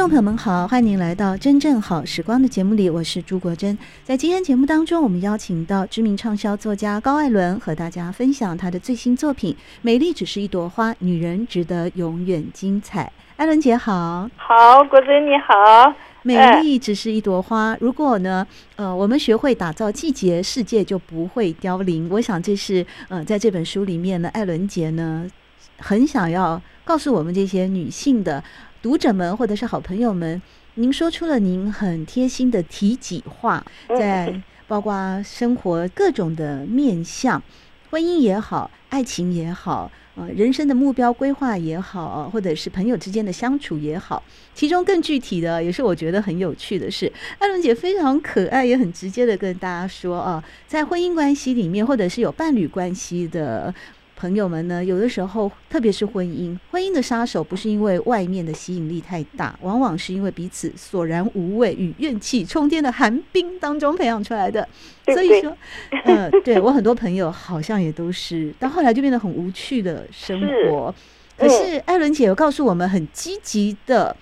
众朋友们好，欢迎您来到真正好时光的节目里，我是朱国珍。在今天节目当中，我们邀请到知名畅销作家高艾伦和大家分享他的最新作品《美丽只是一朵花，女人值得永远精彩》。艾伦姐好，好，国珍你好。美丽只是一朵花，如果呢，呃，我们学会打造季节，世界就不会凋零。我想这是呃，在这本书里面呢，艾伦杰呢，很想要告诉我们这些女性的。读者们或者是好朋友们，您说出了您很贴心的体己话，在包括生活各种的面向，婚姻也好，爱情也好，呃，人生的目标规划也好，或者是朋友之间的相处也好，其中更具体的，也是我觉得很有趣的是，艾伦姐非常可爱，也很直接的跟大家说啊，在婚姻关系里面，或者是有伴侣关系的。朋友们呢，有的时候，特别是婚姻，婚姻的杀手不是因为外面的吸引力太大，往往是因为彼此索然无味与怨气冲天的寒冰当中培养出来的。所以说，嗯，对我很多朋友好像也都是，到后来就变得很无趣的生活。是，可是艾伦姐有告诉我们很积极的。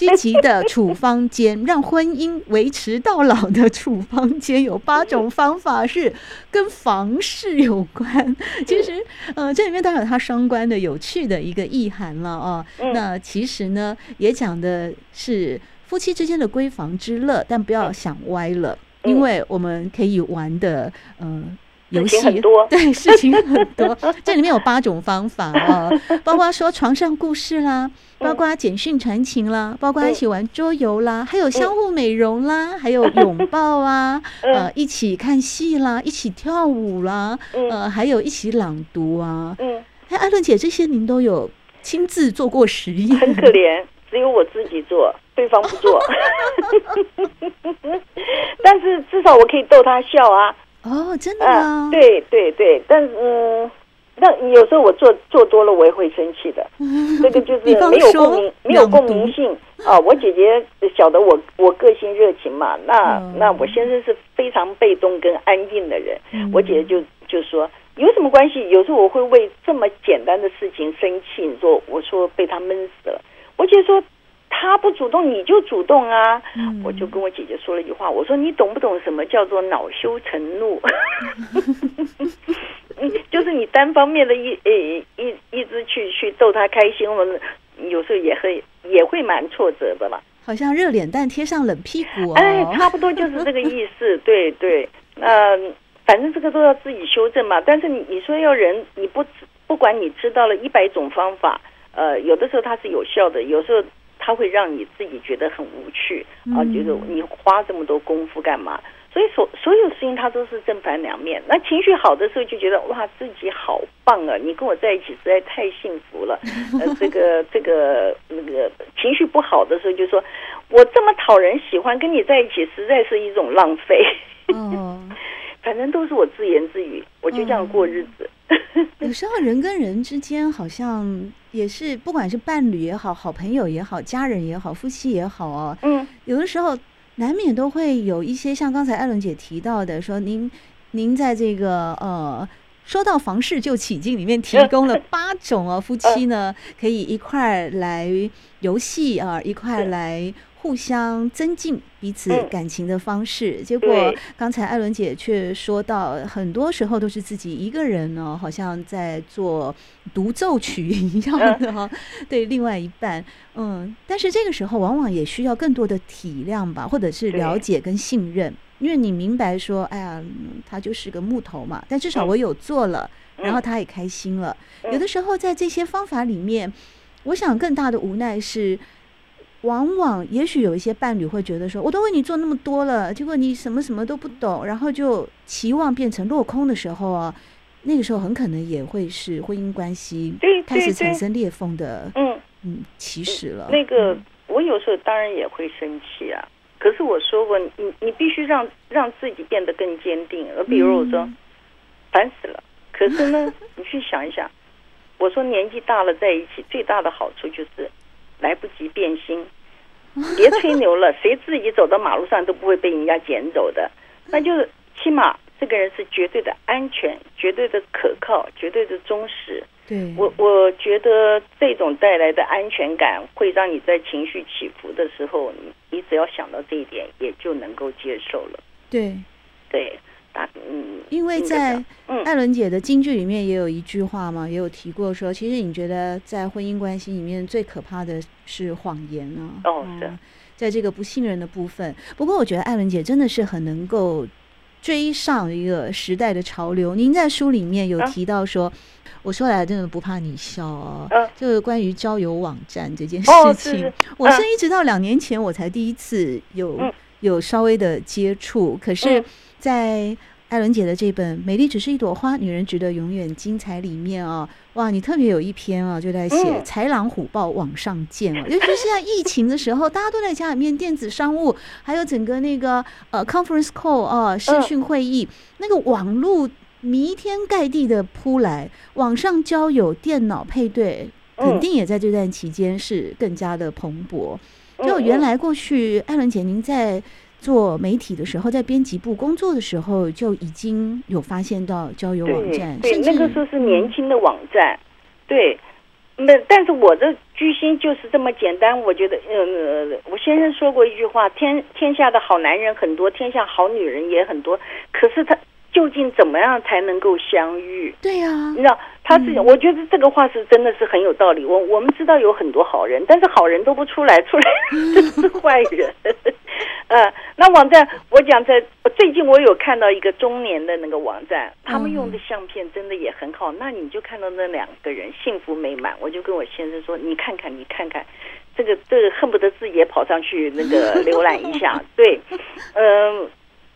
积极的处方间，让婚姻维持到老的处方间有八种方法是跟房事有关。其实，呃，这里面当然有它双关的有趣的一个意涵了啊。那其实呢，也讲的是夫妻之间的闺房之乐，但不要想歪了，因为我们可以玩的，呃。游戏很多，对，事情很多。这里面有八种方法啊，包括说床上故事啦，包括简讯传情啦，包括一起玩桌游啦，还有相互美容啦，还有拥抱啊，呃，一起看戏啦，一起跳舞啦，呃，还有一起朗读啊。嗯，哎，爱伦姐，这些您都有亲自做过实验？很可怜，只有我自己做，对方不做。但是至少我可以逗他笑啊。哦，真的对对对，但嗯，那有时候我做做多了，我也会生气的。这个就是没有共鸣，没有共鸣性啊。我姐姐晓得我我个性热情嘛，那、嗯、那我先生是非常被动跟安静的人。嗯、我姐姐就就说有什么关系？有时候我会为这么简单的事情生气。你说我说被他闷死了。我姐姐说。他不主动，你就主动啊！嗯、我就跟我姐姐说了一句话，我说你懂不懂什么叫做恼羞成怒？就是你单方面的一呃一一直去去逗他开心，我们有时候也会也会蛮挫折的嘛。好像热脸蛋贴上冷屁股哦。哎，差不多就是这个意思。对 对，嗯、呃，反正这个都要自己修正嘛。但是你你说要人，你不不管你知道了一百种方法，呃，有的时候它是有效的，有时候。它会让你自己觉得很无趣啊，觉得你花这么多功夫干嘛？所以所所有事情它都是正反两面。那情绪好的时候就觉得哇，自己好棒啊！你跟我在一起实在太幸福了。呃，这个这个那个情绪不好的时候就说，我这么讨人喜欢，跟你在一起实在是一种浪费。嗯 反正都是我自言自语，我就这样过日子。有时候人跟人之间好像也是，不管是伴侣也好，好朋友也好，家人也好，夫妻也好哦。嗯，有的时候难免都会有一些像刚才艾伦姐提到的，说您您在这个呃说到房事就起劲里面提供了八种哦，夫妻呢可以一块来游戏啊，一块来。互相增进彼此感情的方式，嗯、结果刚才艾伦姐却说到，很多时候都是自己一个人呢，好像在做独奏曲一样的对，另外一半，嗯，但是这个时候往往也需要更多的体谅吧，或者是了解跟信任，因为你明白说，哎呀，他就是个木头嘛，但至少我有做了，嗯、然后他也开心了。嗯、有的时候在这些方法里面，我想更大的无奈是。往往，也许有一些伴侣会觉得说，我都为你做那么多了，结果你什么什么都不懂，然后就期望变成落空的时候啊，那个时候很可能也会是婚姻关系开始产生裂缝的，嗯。嗯，起始了。那个我有时候当然也会生气啊，可是我说过，你你必须让让自己变得更坚定。而比如我说，烦死了，可是呢，你去想一想，我说年纪大了在一起最大的好处就是来不及变心。别吹牛了，谁自己走到马路上都不会被人家捡走的，那就是起码这个人是绝对的安全、绝对的可靠、绝对的忠实。对，我我觉得这种带来的安全感，会让你在情绪起伏的时候，你你只要想到这一点，也就能够接受了。对，对。嗯，因为在艾伦姐的京剧里面也有一句话嘛，也有提过说，其实你觉得在婚姻关系里面最可怕的是谎言啊。哦，是、嗯，在这个不信任的部分。不过我觉得艾伦姐真的是很能够追上一个时代的潮流。您在书里面有提到说，啊、我说来真的不怕你笑哦，啊、就是关于交友网站这件事情，哦、是我是一直到两年前我才第一次有、嗯、有稍微的接触，可是。嗯在艾伦姐的这本《美丽只是一朵花，女人值得永远精彩》里面啊，哇，你特别有一篇啊，就在写豺狼虎豹网上见啊，尤其是在疫情的时候，大家都在家里面电子商务，还有整个那个呃 conference call 啊，视讯会议，那个网络弥天盖地的扑来，网上交友、电脑配对，肯定也在这段期间是更加的蓬勃。就原来过去，艾伦姐您在。做媒体的时候，在编辑部工作的时候，就已经有发现到交友网站，对，对那个时候是年轻的网站，对，那但是我的居心就是这么简单。我觉得，呃，我先生说过一句话：天天下的好男人很多，天下好女人也很多，可是他。究竟怎么样才能够相遇？对呀、啊，你知道他自己，我觉得这个话是真的是很有道理。我我们知道有很多好人，但是好人都不出来，出来 都是坏人。呃，那网站我讲在最近我有看到一个中年的那个网站，他们用的相片真的也很好。那你就看到那两个人幸福美满，我就跟我先生说：“你看看，你看看，这个这个恨不得自己也跑上去那个浏览一下。”对，嗯、呃。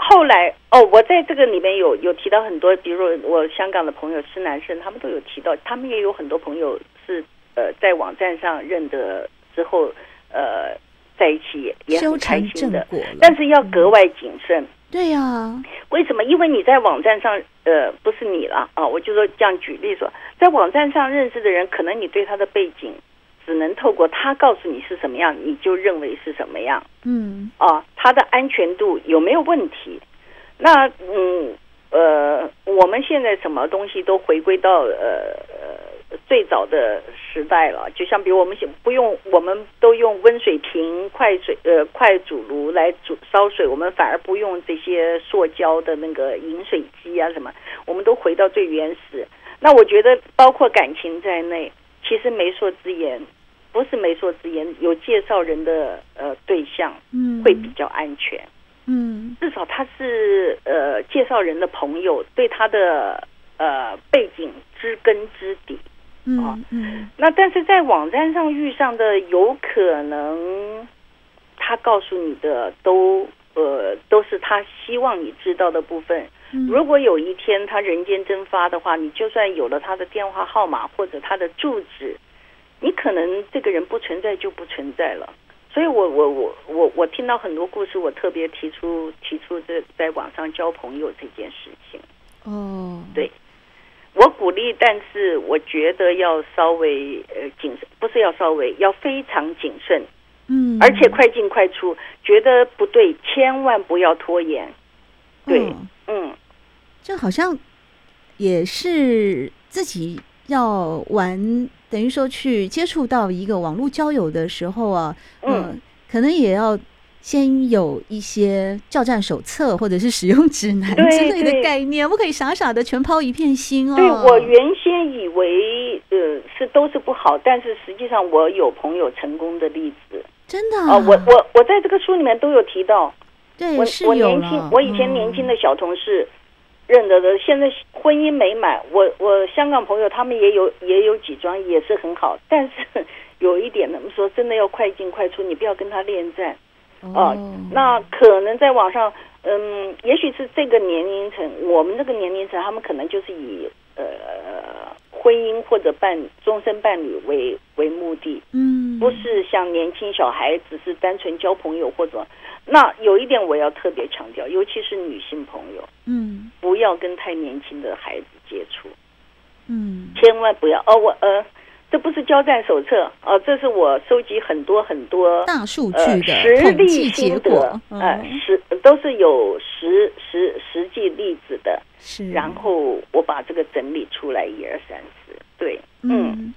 后来哦，我在这个里面有有提到很多，比如我香港的朋友是男生，他们都有提到，他们也有很多朋友是呃在网站上认得之后，呃在一起也也很开心的，但是要格外谨慎。嗯、对呀、啊，为什么？因为你在网站上，呃，不是你了啊，我就说这样举例说，在网站上认识的人，可能你对他的背景。只能透过他告诉你是什么样，你就认为是什么样。嗯，啊，它的安全度有没有问题？那嗯呃，我们现在什么东西都回归到呃呃最早的时代了，就像比如我们不用，我们都用温水瓶、快水呃快煮炉来煮烧水，我们反而不用这些塑胶的那个饮水机啊什么，我们都回到最原始。那我觉得，包括感情在内。其实媒妁之言，不是媒妁之言，有介绍人的呃对象，嗯，会比较安全，嗯，至少他是呃介绍人的朋友，对他的呃背景知根知底，啊，嗯，那但是在网站上遇上的，有可能他告诉你的都呃都是他希望你知道的部分。如果有一天他人间蒸发的话，你就算有了他的电话号码或者他的住址，你可能这个人不存在就不存在了。所以我我我我我听到很多故事，我特别提出提出这在网上交朋友这件事情。哦，对，我鼓励，但是我觉得要稍微呃谨慎，不是要稍微，要非常谨慎。嗯，而且快进快出，觉得不对，千万不要拖延。对，嗯。嗯就好像也是自己要玩，等于说去接触到一个网络交友的时候啊，嗯、呃，可能也要先有一些教战手册或者是使用指南之类的概念，不可以傻傻的全抛一片心哦。对，我原先以为呃是都是不好，但是实际上我有朋友成功的例子，真的啊，呃、我我我在这个书里面都有提到，对，我是我年轻，我以前年轻的小同事。嗯认得的，现在婚姻美满。我我香港朋友他们也有也有几桩也是很好，但是 有一点他们，说真的要快进快出，你不要跟他恋战哦、呃。那可能在网上，嗯，也许是这个年龄层，我们这个年龄层，他们可能就是以呃婚姻或者伴终身伴侣为为目的，嗯，不是像年轻小孩只是单纯交朋友或者。那有一点我要特别强调，尤其是女性朋友，嗯，不要跟太年轻的孩子接触，嗯，千万不要哦，我呃。这不是交战手册哦，这是我收集很多很多大数据的实例心得，呃，实都是有实实实际例子的，是，然后我把这个整理出来一二三四，对，嗯。嗯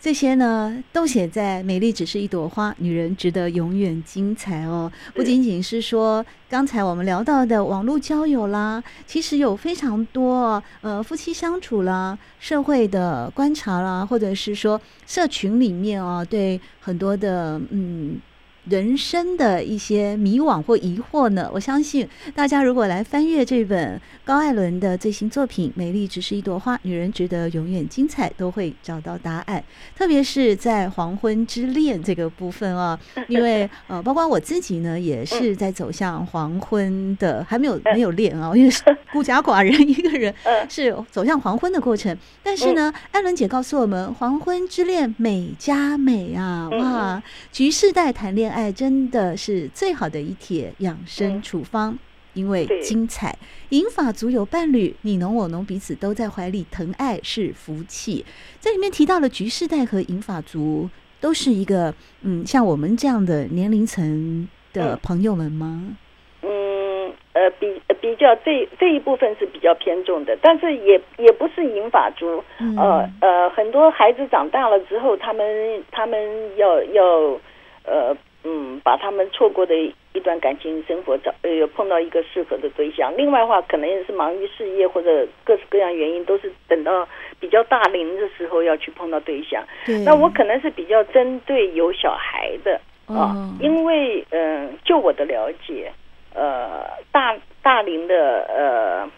这些呢，都写在《美丽只是一朵花》，女人值得永远精彩哦。不仅仅是说刚才我们聊到的网络交友啦，其实有非常多呃夫妻相处啦、社会的观察啦，或者是说社群里面哦，对很多的嗯。人生的一些迷惘或疑惑呢？我相信大家如果来翻阅这本高艾伦的最新作品《美丽只是一朵花》，女人值得永远精彩，都会找到答案。特别是在黄昏之恋这个部分啊，因为呃，包括我自己呢，也是在走向黄昏的，还没有没有恋啊，因为是孤家寡人一个人，是走向黄昏的过程。但是呢，艾伦姐告诉我们，黄昏之恋美加美啊，哇，局世代谈恋爱。爱真的是最好的一帖养生处方，嗯、因为精彩。银发族有伴侣，你侬我侬，彼此都在怀里疼爱是福气。这里面提到了菊世代和银发族都是一个，嗯，像我们这样的年龄层的朋友们吗？嗯，呃，比比较这这一部分是比较偏重的，但是也也不是银发族。嗯、呃呃，很多孩子长大了之后，他们他们要要呃。嗯，把他们错过的一段感情生活找呃碰到一个适合的对象。另外的话，可能也是忙于事业或者各式各样原因，都是等到比较大龄的时候要去碰到对象。对。那我可能是比较针对有小孩的啊，哦、因为嗯、呃，就我的了解，呃，大大龄的呃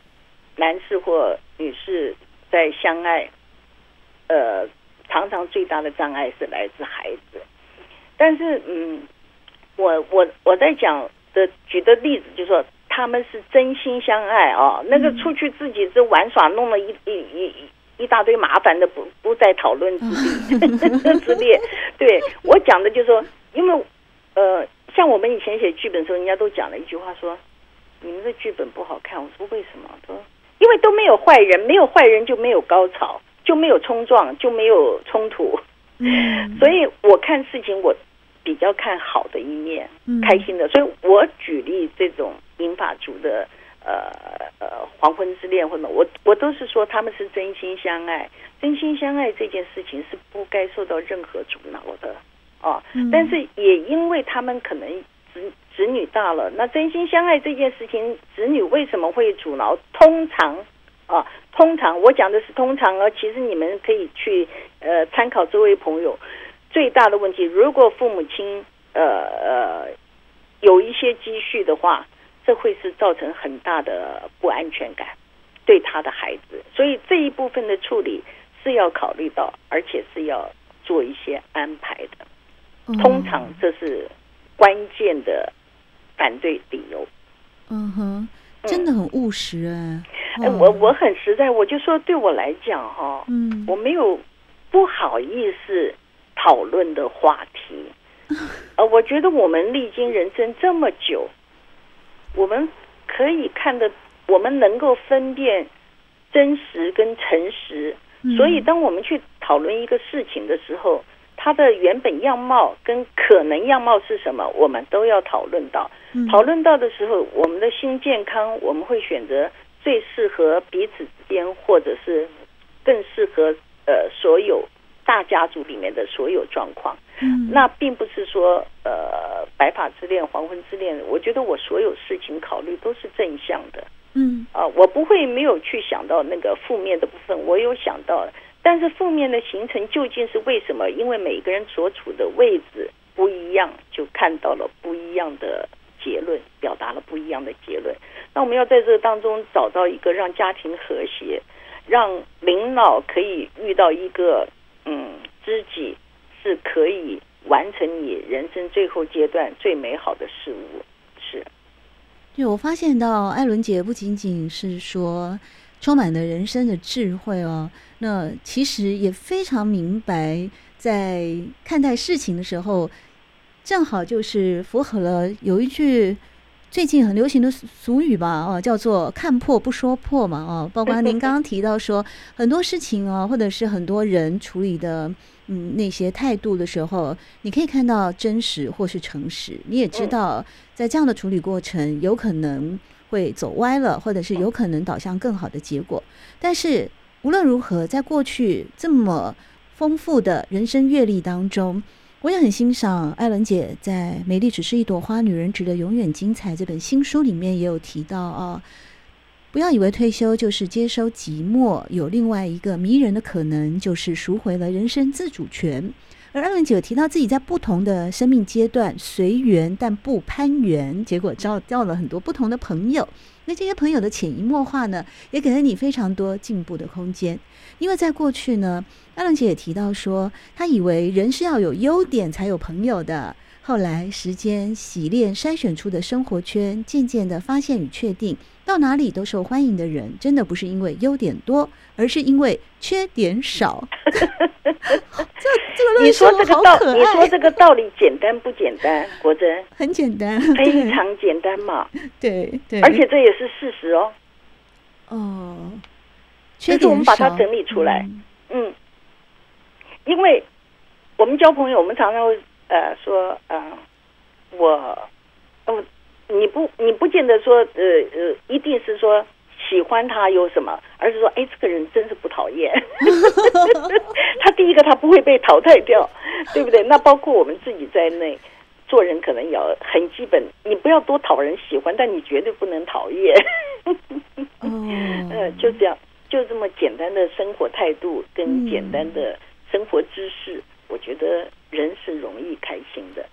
男士或女士在相爱，呃，常常最大的障碍是来自孩子。但是，嗯，我我我在讲的举的例子，就是说他们是真心相爱啊，那个出去自己这玩耍，弄了一一一一大堆麻烦的，不不在讨论之列 之列。对我讲的就是说，因为呃，像我们以前写剧本的时候，人家都讲了一句话说，你们的剧本不好看。我说为什么？他说因为都没有坏人，没有坏人就没有高潮，就没有冲撞，就没有冲突。嗯，所以我看事情我。比较看好的一面，开心的，所以我举例这种银发族的呃呃黄昏之恋或者我我都是说他们是真心相爱，真心相爱这件事情是不该受到任何阻挠的啊。但是也因为他们可能子子女大了，那真心相爱这件事情，子女为什么会阻挠？通常啊，通常我讲的是通常啊，其实你们可以去呃参考这位朋友。最大的问题，如果父母亲呃呃有一些积蓄的话，这会是造成很大的不安全感对他的孩子，所以这一部分的处理是要考虑到，而且是要做一些安排的。通常这是关键的反对理由。嗯哼，真的很务实哎。哎，我我很实在，我就说对我来讲哈，嗯，我没有不好意思。讨论的话题，呃，我觉得我们历经人生这么久，我们可以看得，我们能够分辨真实跟诚实，所以当我们去讨论一个事情的时候，它的原本样貌跟可能样貌是什么，我们都要讨论到。讨论到的时候，我们的心健康，我们会选择最适合彼此之间，或者是更适合呃所有。大家族里面的所有状况，嗯，那并不是说呃白发之恋、黄昏之恋。我觉得我所有事情考虑都是正向的，嗯啊，我不会没有去想到那个负面的部分，我有想到，但是负面的形成究竟是为什么？因为每个人所处的位置不一样，就看到了不一样的结论，表达了不一样的结论。那我们要在这个当中找到一个让家庭和谐，让领导可以遇到一个。嗯，知己是可以完成你人生最后阶段最美好的事物。是，对，我发现到艾伦姐不仅仅是说充满了人生的智慧哦。那其实也非常明白，在看待事情的时候，正好就是符合了有一句最近很流行的俗语吧，哦，叫做“看破不说破”嘛，哦，包括您 刚刚提到说很多事情哦，或者是很多人处理的。嗯，那些态度的时候，你可以看到真实或是诚实。你也知道，在这样的处理过程，有可能会走歪了，或者是有可能导向更好的结果。但是无论如何，在过去这么丰富的人生阅历当中，我也很欣赏艾伦姐在《美丽只是一朵花，女人值得永远精彩》这本新书里面也有提到啊。不要以为退休就是接收寂寞，有另外一个迷人的可能，就是赎回了人生自主权。而艾伦姐提到自己在不同的生命阶段随缘，但不攀缘，结果交到了很多不同的朋友。那这些朋友的潜移默化呢，也给了你非常多进步的空间。因为在过去呢，艾伦姐也提到说，她以为人是要有优点才有朋友的。后来时间洗练筛选出的生活圈，渐渐的发现与确定，到哪里都受欢迎的人，真的不是因为优点多，而是因为缺点少。这这个 你说这个道理，你说这个道理简单不简单？国珍很简单，非常简单嘛。对对，而且这也是事实哦。哦，缺点少，我们把它整理出来。嗯，嗯，因为我们交朋友，我们常常会。呃，说呃，我哦，你不，你不见得说，呃呃，一定是说喜欢他有什么，而是说，哎，这个人真是不讨厌。他第一个，他不会被淘汰掉，对不对？那包括我们自己在内，做人可能也要很基本，你不要多讨人喜欢，但你绝对不能讨厌。嗯、呃，就这样，就这么简单的生活态度跟简单的生活知识，嗯、我觉得。人是容易开心的，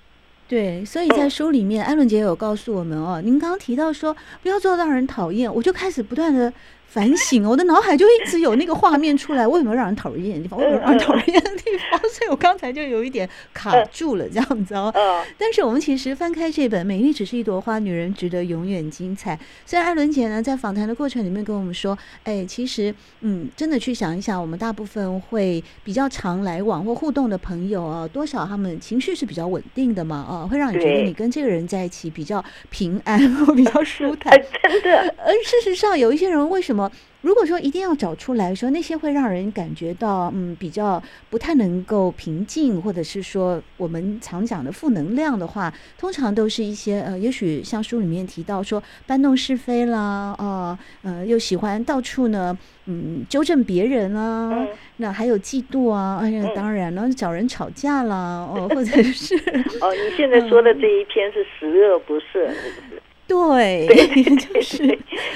对，所以在书里面，艾伦姐有告诉我们哦，您刚刚提到说不要做让人讨厌，我就开始不断的。反省，我的脑海就一直有那个画面出来。为什么让人讨厌的地方？为什么让人讨厌的地方？所以我刚才就有一点卡住了，这样子哦。但是我们其实翻开这本《美丽只是一朵花，女人值得永远精彩》。虽然艾伦姐呢在访谈的过程里面跟我们说，哎，其实嗯，真的去想一想，我们大部分会比较常来往或互动的朋友啊，多少他们情绪是比较稳定的嘛，啊，会让你觉得你跟这个人在一起比较平安或比较舒坦。真 的。而事实上，有一些人为什么？如果说一定要找出来说那些会让人感觉到嗯比较不太能够平静，或者是说我们常讲的负能量的话，通常都是一些呃，也许像书里面提到说搬弄是非啦，哦呃，呃又喜欢到处呢嗯纠正别人啊，嗯、那还有嫉妒啊，哎呀当然了找人吵架啦，哦 或者是哦你现在说的这一篇是十恶不赦，是不是？对，对，对是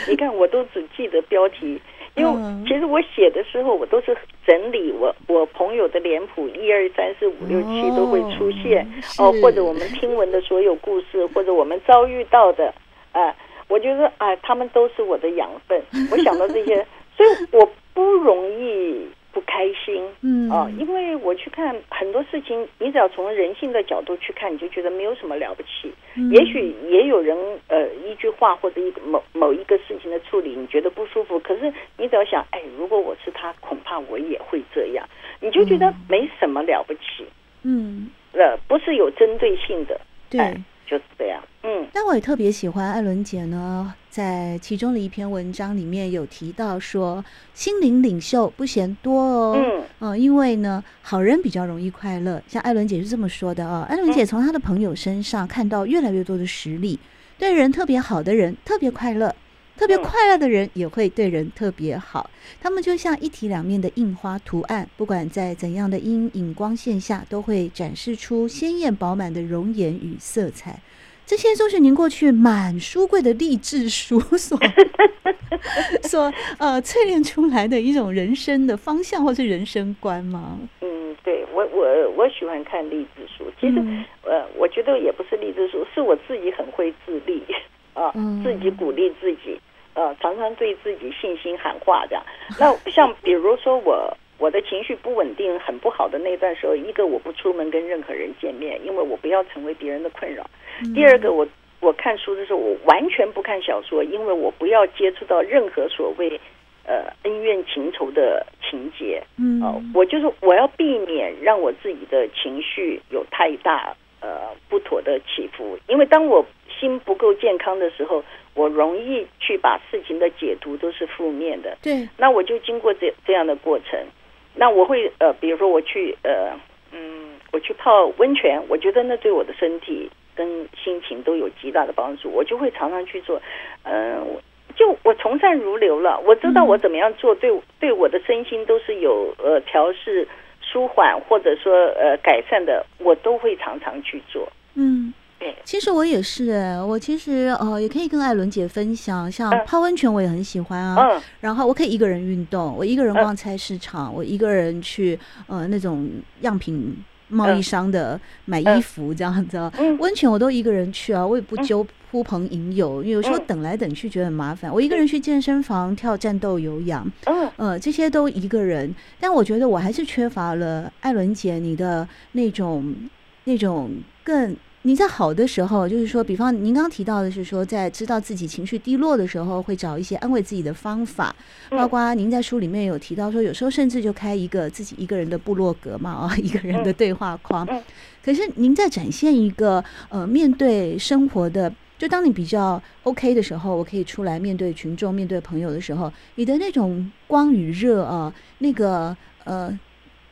你看，我都只记得标题，因为其实我写的时候，我都是整理我我朋友的脸谱，一二三四五六七都会出现哦，或者我们听闻的所有故事，或者我们遭遇到的，啊，我觉得啊，他们都是我的养分。我想到这些，所以我不容易。不开心，嗯哦，因为我去看很多事情，你只要从人性的角度去看，你就觉得没有什么了不起。嗯、也许也有人呃一句话或者一个某某一个事情的处理，你觉得不舒服。可是你只要想，哎，如果我是他，恐怕我也会这样，你就觉得没什么了不起。嗯，呃，不是有针对性的，对。哎就是这样，嗯，但我也特别喜欢艾伦姐呢，在其中的一篇文章里面有提到说，心灵领袖不嫌多哦，嗯，呃，因为呢，好人比较容易快乐，像艾伦姐是这么说的啊，艾伦姐从她的朋友身上看到越来越多的实例，对人特别好的人特别快乐。特别快乐的人也会对人特别好，他们就像一体两面的印花图案，不管在怎样的阴影光线下，都会展示出鲜艳饱满的容颜与色彩。这些都是您过去满书柜的励志书所 所呃淬炼出来的一种人生的方向或是人生观吗？嗯，对我我我喜欢看励志书，其实、嗯、呃我觉得也不是励志书，是我自己很会自立啊，自己鼓励自己。呃，常常对自己信心喊话这样。那像比如说我我的情绪不稳定、很不好的那段时候，一个我不出门跟任何人见面，因为我不要成为别人的困扰。第二个，我我看书的时候，我完全不看小说，因为我不要接触到任何所谓。呃恩怨情仇的情节。嗯，哦，我就是我要避免让我自己的情绪有太大呃不妥的起伏，因为当我心不够健康的时候，我容易去把事情的解读都是负面的。对，那我就经过这这样的过程，那我会呃，比如说我去呃嗯，我去泡温泉，我觉得那对我的身体跟心情都有极大的帮助，我就会常常去做。嗯、呃，就我从善如流了，我知道我怎么样做，对对我的身心都是有呃调试、舒缓或者说呃改善的，我都会常常去做。嗯。其实我也是，我其实呃也可以跟艾伦姐分享，像泡温泉我也很喜欢啊。嗯。然后我可以一个人运动，我一个人逛菜市场，我一个人去呃那种样品贸易商的买衣服这样子。温泉我都一个人去啊，我也不揪呼朋引友，因为有时候等来等去觉得很麻烦。我一个人去健身房跳战斗有氧，呃这些都一个人。但我觉得我还是缺乏了艾伦姐你的那种那种更。你在好的时候，就是说，比方您刚刚提到的是说，在知道自己情绪低落的时候，会找一些安慰自己的方法，包括您在书里面有提到说，有时候甚至就开一个自己一个人的部落格嘛，啊，一个人的对话框。可是您在展现一个呃，面对生活的，就当你比较 OK 的时候，我可以出来面对群众、面对朋友的时候，你的那种光与热啊，那个呃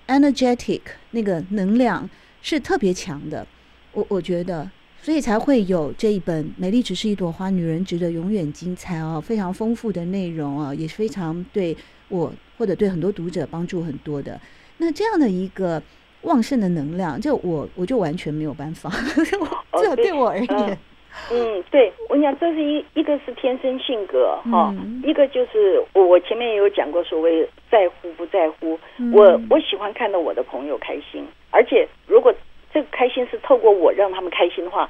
，energetic 那个能量是特别强的。我我觉得，所以才会有这一本《美丽只是一朵花》，女人值得永远精彩哦，非常丰富的内容啊，也是非常对我或者对很多读者帮助很多的。那这样的一个旺盛的能量，就我我就完全没有办法，这、哦、对我而言，嗯，对我讲，这是一一个是天生性格哈、嗯，一个就是我我前面也有讲过，所谓在乎不在乎，嗯、我我喜欢看到我的朋友开心，而且如果。这个开心是透过我让他们开心的话，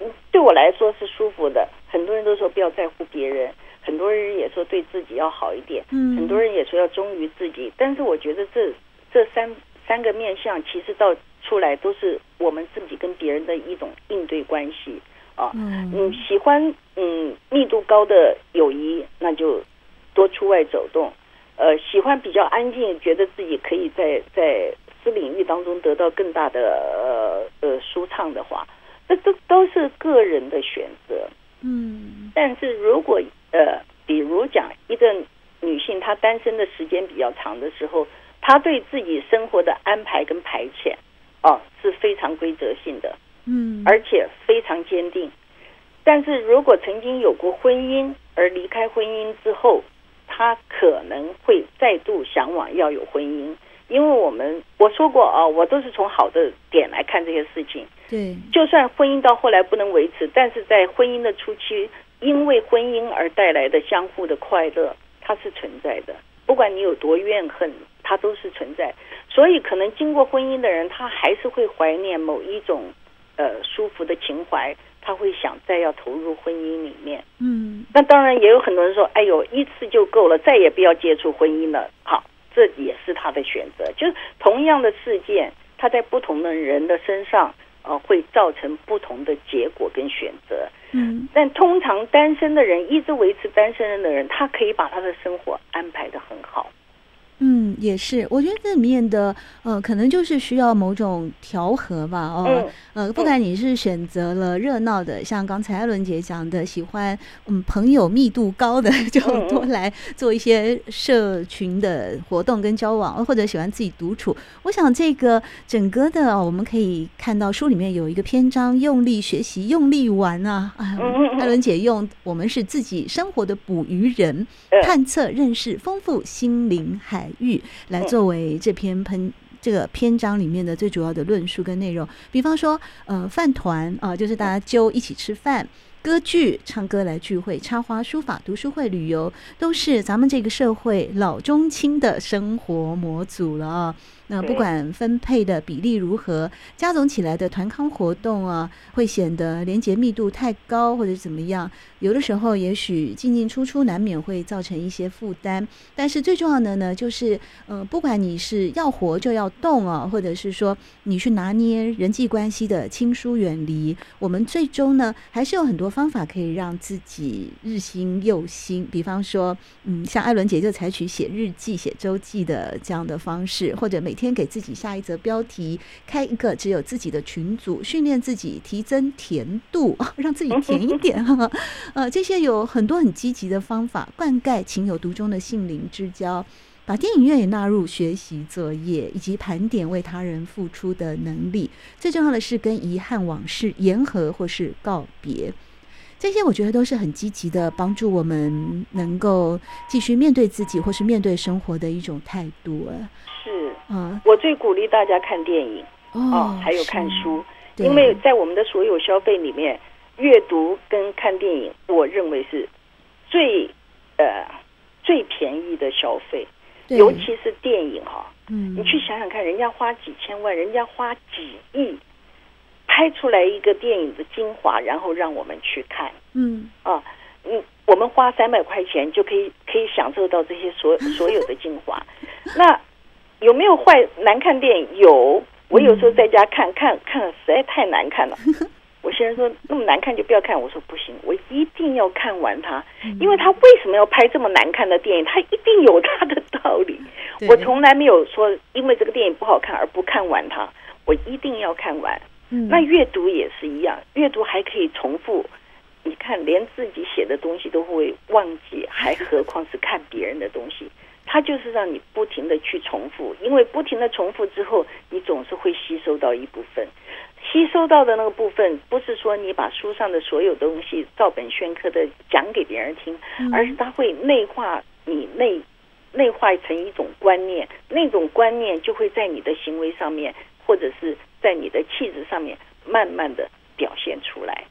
嗯对我来说是舒服的。很多人都说不要在乎别人，很多人也说对自己要好一点，嗯，很多人也说要忠于自己。但是我觉得这这三三个面相，其实到出来都是我们自己跟别人的一种应对关系啊。嗯，你喜欢嗯密度高的友谊，那就多出外走动。呃，喜欢比较安静，觉得自己可以在在。这领域当中得到更大的呃呃舒畅的话，这都都是个人的选择。嗯，但是如果呃，比如讲一个女性她单身的时间比较长的时候，她对自己生活的安排跟排遣哦是非常规则性的，嗯，而且非常坚定。但是如果曾经有过婚姻而离开婚姻之后，她可能会再度向往要有婚姻。因为我们我说过啊，我都是从好的点来看这些事情。对，就算婚姻到后来不能维持，但是在婚姻的初期，因为婚姻而带来的相互的快乐，它是存在的。不管你有多怨恨，它都是存在。所以，可能经过婚姻的人，他还是会怀念某一种呃舒服的情怀，他会想再要投入婚姻里面。嗯，那当然也有很多人说，哎呦，一次就够了，再也不要接触婚姻了。好。这也是他的选择，就是同样的事件，他在不同的人的身上，呃，会造成不同的结果跟选择。嗯，但通常单身的人，一直维持单身的人，他可以把他的生活安排得很好。嗯，也是，我觉得这里面的呃，可能就是需要某种调和吧，哦，嗯、呃，不管你是选择了热闹的，像刚才艾伦姐讲的，喜欢嗯朋友密度高的，就多来做一些社群的活动跟交往，或者喜欢自己独处。我想这个整个的，我们可以看到书里面有一个篇章，用力学习，用力玩啊，啊，艾伦姐用我们是自己生活的捕鱼人，探测、认识、丰富心灵海。海域来作为这篇喷这个篇章里面的最主要的论述跟内容，比方说，呃，饭团啊，就是大家揪一起吃饭，歌剧、唱歌来聚会，插花、书法、读书会、旅游，都是咱们这个社会老中青的生活模组了啊。那不管分配的比例如何，加总起来的团康活动啊，会显得连结密度太高或者怎么样。有的时候也许进进出出难免会造成一些负担。但是最重要的呢，就是呃，不管你是要活就要动啊，或者是说你去拿捏人际关系的亲疏远离，我们最终呢，还是有很多方法可以让自己日新又新。比方说，嗯，像艾伦姐就采取写日记、写周记的这样的方式，或者每每天给自己下一则标题，开一个只有自己的群组，训练自己提增甜度，让自己甜一点哈。呃，这些有很多很积极的方法，灌溉情有独钟的性灵之交，把电影院也纳入学习作业，以及盘点为他人付出的能力。最重要的是跟遗憾往事言和或是告别。这些我觉得都是很积极的，帮助我们能够继续面对自己或是面对生活的一种态度。是，啊，我最鼓励大家看电影哦，哦，还有看书，因为在我们的所有消费里面，阅读跟看电影，我认为是最呃最便宜的消费，尤其是电影哈，嗯，你去想想看，人家花几千万，人家花几亿。拍出来一个电影的精华，然后让我们去看。嗯啊，嗯，我们花三百块钱就可以可以享受到这些所 所有的精华。那有没有坏难看电影？有，我有时候在家看看看了，实在太难看了。我先生说那么难看就不要看，我说不行，我一定要看完它，因为他为什么要拍这么难看的电影？他一定有他的道理。我从来没有说因为这个电影不好看而不看完它，我一定要看完。那阅读也是一样，阅读还可以重复。你看，连自己写的东西都会忘记，还何况是看别人的东西？它就是让你不停的去重复，因为不停的重复之后，你总是会吸收到一部分。吸收到的那个部分，不是说你把书上的所有东西照本宣科的讲给别人听，而是它会内化你内内化成一种观念，那种观念就会在你的行为上面，或者是。在你的气质上面，慢慢的表现出来。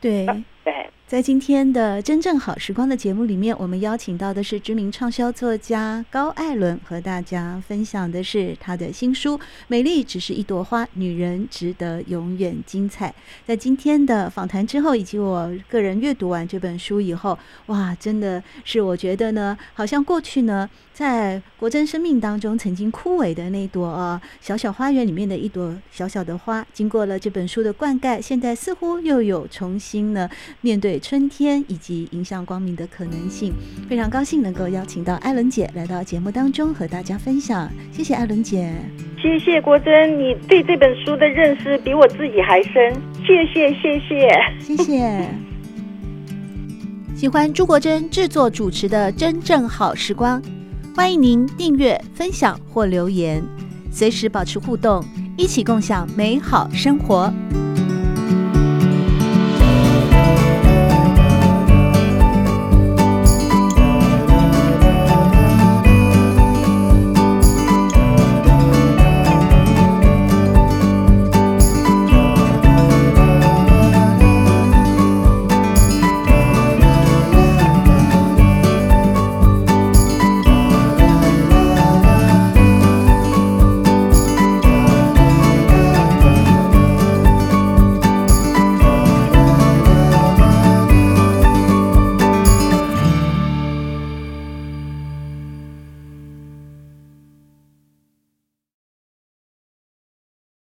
对，对。在今天的真正好时光的节目里面，我们邀请到的是知名畅销作家高艾伦，和大家分享的是他的新书《美丽只是一朵花，女人值得永远精彩》。在今天的访谈之后，以及我个人阅读完这本书以后，哇，真的是我觉得呢，好像过去呢，在国珍生命当中曾经枯萎的那朵啊小小花园里面的一朵小小的花，经过了这本书的灌溉，现在似乎又有重新呢面对。春天以及迎向光明的可能性，非常高兴能够邀请到艾伦姐来到节目当中和大家分享。谢谢艾伦姐，谢谢国珍，你对这本书的认识比我自己还深。谢谢，谢谢，谢谢。喜欢朱国珍制作主持的《真正好时光》，欢迎您订阅、分享或留言，随时保持互动，一起共享美好生活。